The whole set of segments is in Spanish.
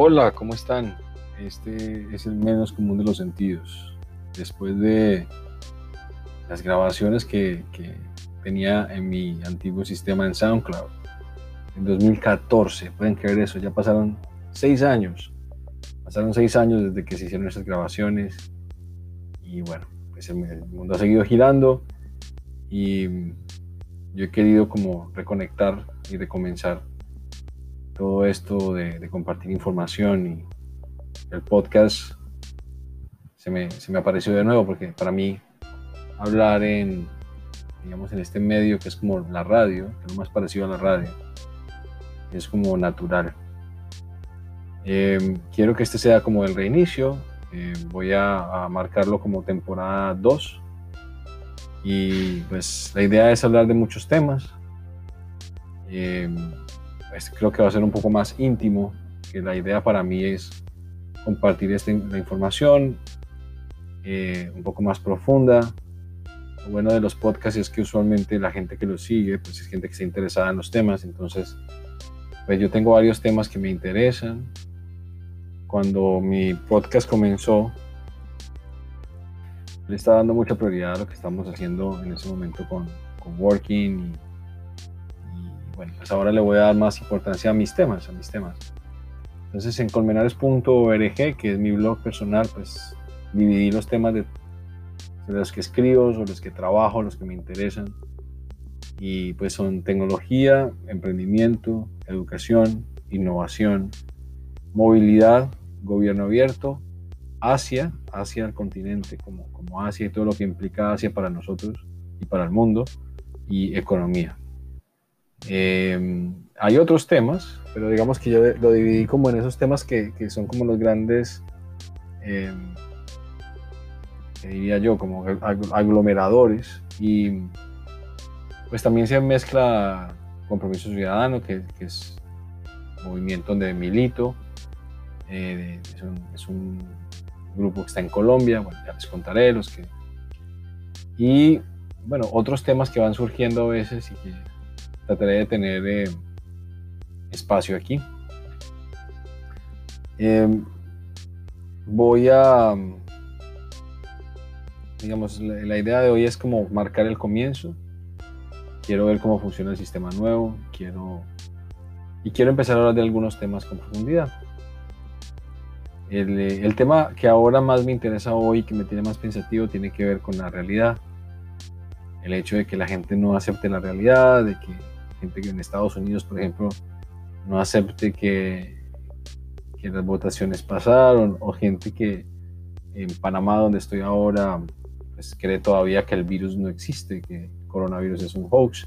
Hola, ¿cómo están? Este es el menos común de los sentidos. Después de las grabaciones que, tenía en mi antiguo sistema en SoundCloud, en 2014, pueden creer eso, ya pasaron seis años. Pasaron seis años desde que se hicieron esas grabaciones y bueno, pues el mundo ha seguido girando y yo he querido como reconectar y recomenzar todo esto de, compartir información y el podcast se me, se me, apareció de nuevo porque para mí hablar en, digamos, en este medio que es como la radio, que es lo más parecido a la radio, es como natural. Em, quiero que este sea como el reinicio, em, voy a, marcarlo como temporada 2 y pues la idea es hablar de muchos temas. Em, este creo que va a ser un poco más íntimo, que la idea para mí es compartir esta, la información eh, un poco más profunda. Lo bueno de los podcasts es que usualmente la gente que los sigue, pues es gente que está interesada en los temas, entonces pues yo tengo varios temas que me interesan. Cuando mi podcast comenzó, le estaba dando mucha prioridad a lo que estamos haciendo en ese momento con, con Working y bueno, pues ahora le voy a dar más importancia a mis temas, a mis temas. Entonces en colmenares.org, que es mi blog personal, pues dividí los temas de, los que escribo, sobre los que trabajo, los que me interesan. Y pues son tecnología, emprendimiento, educación, innovación, movilidad, gobierno abierto, Asia, Asia el continente como, como Asia y todo lo que implica Asia para nosotros y para el mundo, y economía. Em, hay otros temas, pero digamos que yo lo dividí como en esos temas que, que son como los grandes, eh, diría yo, como aglomeradores. Y pues también se mezcla Compromiso Ciudadano, que, que es movimiento donde milito. Eh, es, un, un, grupo que está en Colombia, ya les contaré los que... Y bueno, otros temas que van surgiendo a veces y que trataré de tener eh, espacio aquí. Em, voy a, digamos, la, idea de hoy es como marcar el comienzo. Quiero ver cómo funciona el sistema nuevo. Quiero y quiero empezar a hablar de algunos temas con profundidad. El, el, tema que ahora más me interesa hoy, que me tiene más pensativo, tiene que ver con la realidad. El hecho de que la gente no acepte la realidad, de que gente que en Estados Unidos, por ejemplo, no acepte que, las votaciones pasaron, o gente que en Panamá, donde estoy ahora, pues cree todavía que el virus no existe, que el coronavirus es un hoax.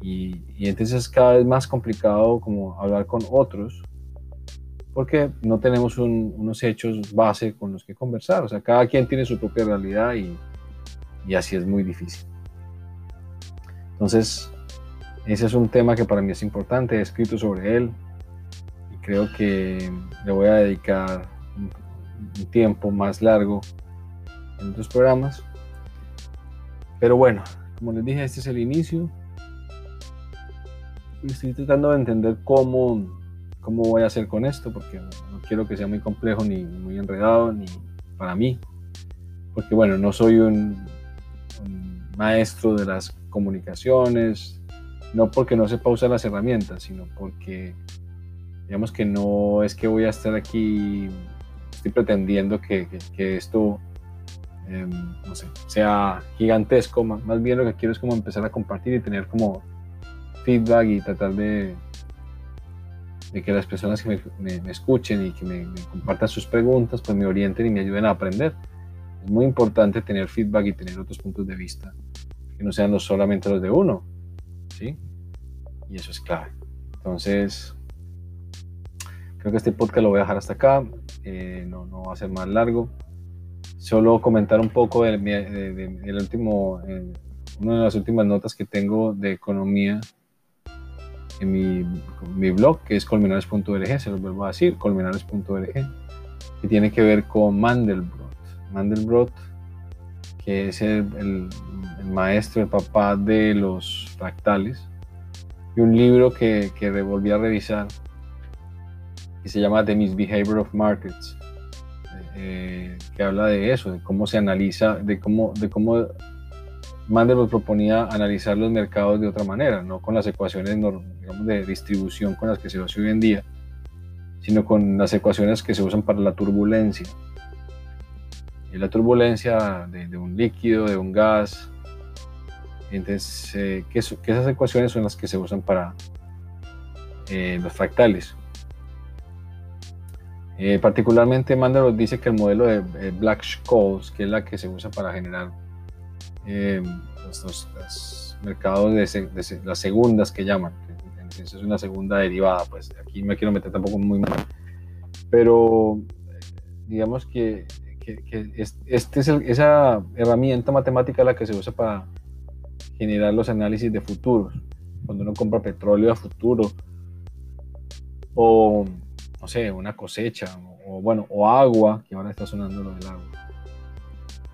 Y, entonces es cada vez más complicado como hablar con otros, porque no tenemos unos hechos base con los que conversar. O sea, cada quien tiene su propia realidad y así es muy difícil. Entonces, ese es un tema que para mí es importante, he escrito sobre él y creo que le voy a dedicar un, tiempo más largo en otros programas. Pero bueno, como les dije, este es el inicio. Estoy tratando de entender cómo, cómo voy a hacer con esto, porque no quiero que sea muy complejo ni muy enredado, ni para mí. Porque bueno, no soy un maestro de las comunicaciones, no porque no sepa usar las herramientas, sino porque digamos que no es que voy a estar aquí, estoy pretendiendo que, esto em, sea gigantesco, más, bien lo que quiero es como empezar a compartir y tener como feedback y tratar de, de que las personas que me, escuchen y que me, me, compartan sus preguntas, pues me orienten y me ayuden a aprender. Es muy importante tener feedback y tener otros puntos de vista, que no sean los, solamente los de uno. ¿Sí? Y eso es clave. Entonces, creo que este podcast lo voy a dejar hasta acá, eh, no, no, va a ser más largo. Solo comentar un poco del de, último, eh, una de las últimas notas que tengo de economía en mi, blog, que es colmenares.org, se lo vuelvo a decir, colmenares.org, que tiene que ver con Mandelbrot. Mandelbrot, que es el maestro, el papá de los fractales, y un libro que, que volví a revisar, que se llama The Misbehavior of Markets, eh, que habla de eso, de cómo se analiza, de cómo, de cómo Mandelbrot proponía analizar los mercados de otra manera, no con las ecuaciones digamos, de distribución con las que se hace hoy en día, sino con las ecuaciones que se usan para la turbulencia. Y la turbulencia de, un líquido, de un gas. Entonces, eh, que, esas ecuaciones son las que se usan para eh, los fractales. Eh, particularmente Mandelbrot dice que el modelo de Black-Scholes, que es la que se usa para generar eh, los, mercados de, las segundas que llaman, que es una segunda derivada, pues aquí me quiero meter tampoco muy mal, pero digamos que, este es esa herramienta matemática la que se usa para generar los análisis de futuros, cuando uno compra petróleo a futuro, o no sé, una cosecha, o bueno, o agua, que ahora está sonando lo del agua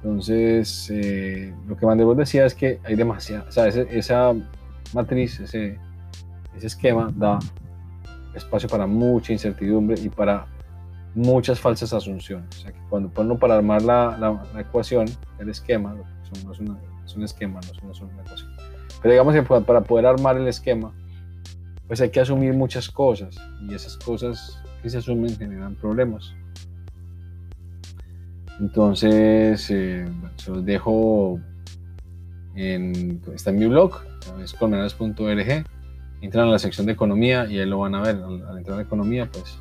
entonces, eh, lo que Mandelbrot decía es que hay demasiada, o sea, esa matriz, ese, ese esquema da espacio para mucha incertidumbre y para muchas falsas asunciones. O sea, que cuando uno para armar la, la, ecuación, el esquema, no es, es, un esquema, no es, una ecuación. Pero digamos que para poder armar el esquema, pues hay que asumir muchas cosas y esas cosas que se asumen generan problemas. Entonces, eh, se los dejo en, está en mi blog, es colmenares.org. Entran a la sección de economía y ahí lo van a ver. Al, entrar a economía, pues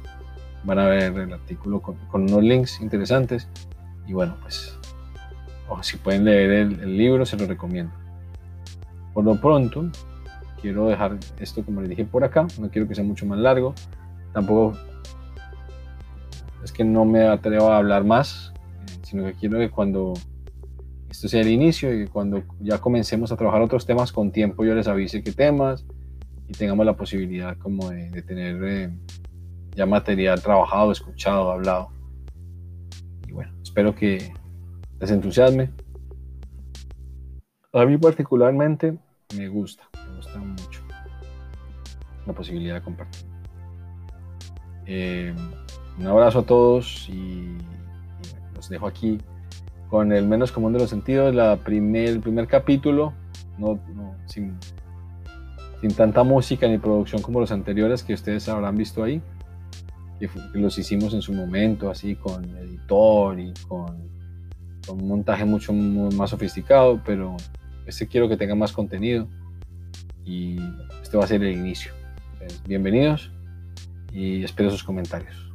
van a ver el artículo con, unos links interesantes. Y bueno, pues si pueden leer el, libro, se lo recomiendo. Por lo pronto, quiero dejar esto como les dije por acá. No quiero que sea mucho más largo. Tampoco es que no me atrevo a hablar más sino que quiero que cuando esto sea el inicio y cuando ya comencemos a trabajar otros temas con tiempo yo les avise qué temas y tengamos la posibilidad como de, tener eh, ya material trabajado, escuchado, hablado. Y bueno, espero que les entusiasme. A mí particularmente me gusta, me gusta mucho la posibilidad de compartir. Eh, un abrazo a todos y dejo aquí con el menos común de los sentidos, la primer, el primer capítulo, no, sin, sin, tanta música ni producción como los anteriores que ustedes habrán visto ahí, que, los hicimos en su momento, así con editor y con, con un montaje mucho más sofisticado, pero este quiero que tenga más contenido y este va a ser el inicio. bienvenidos y espero sus comentarios.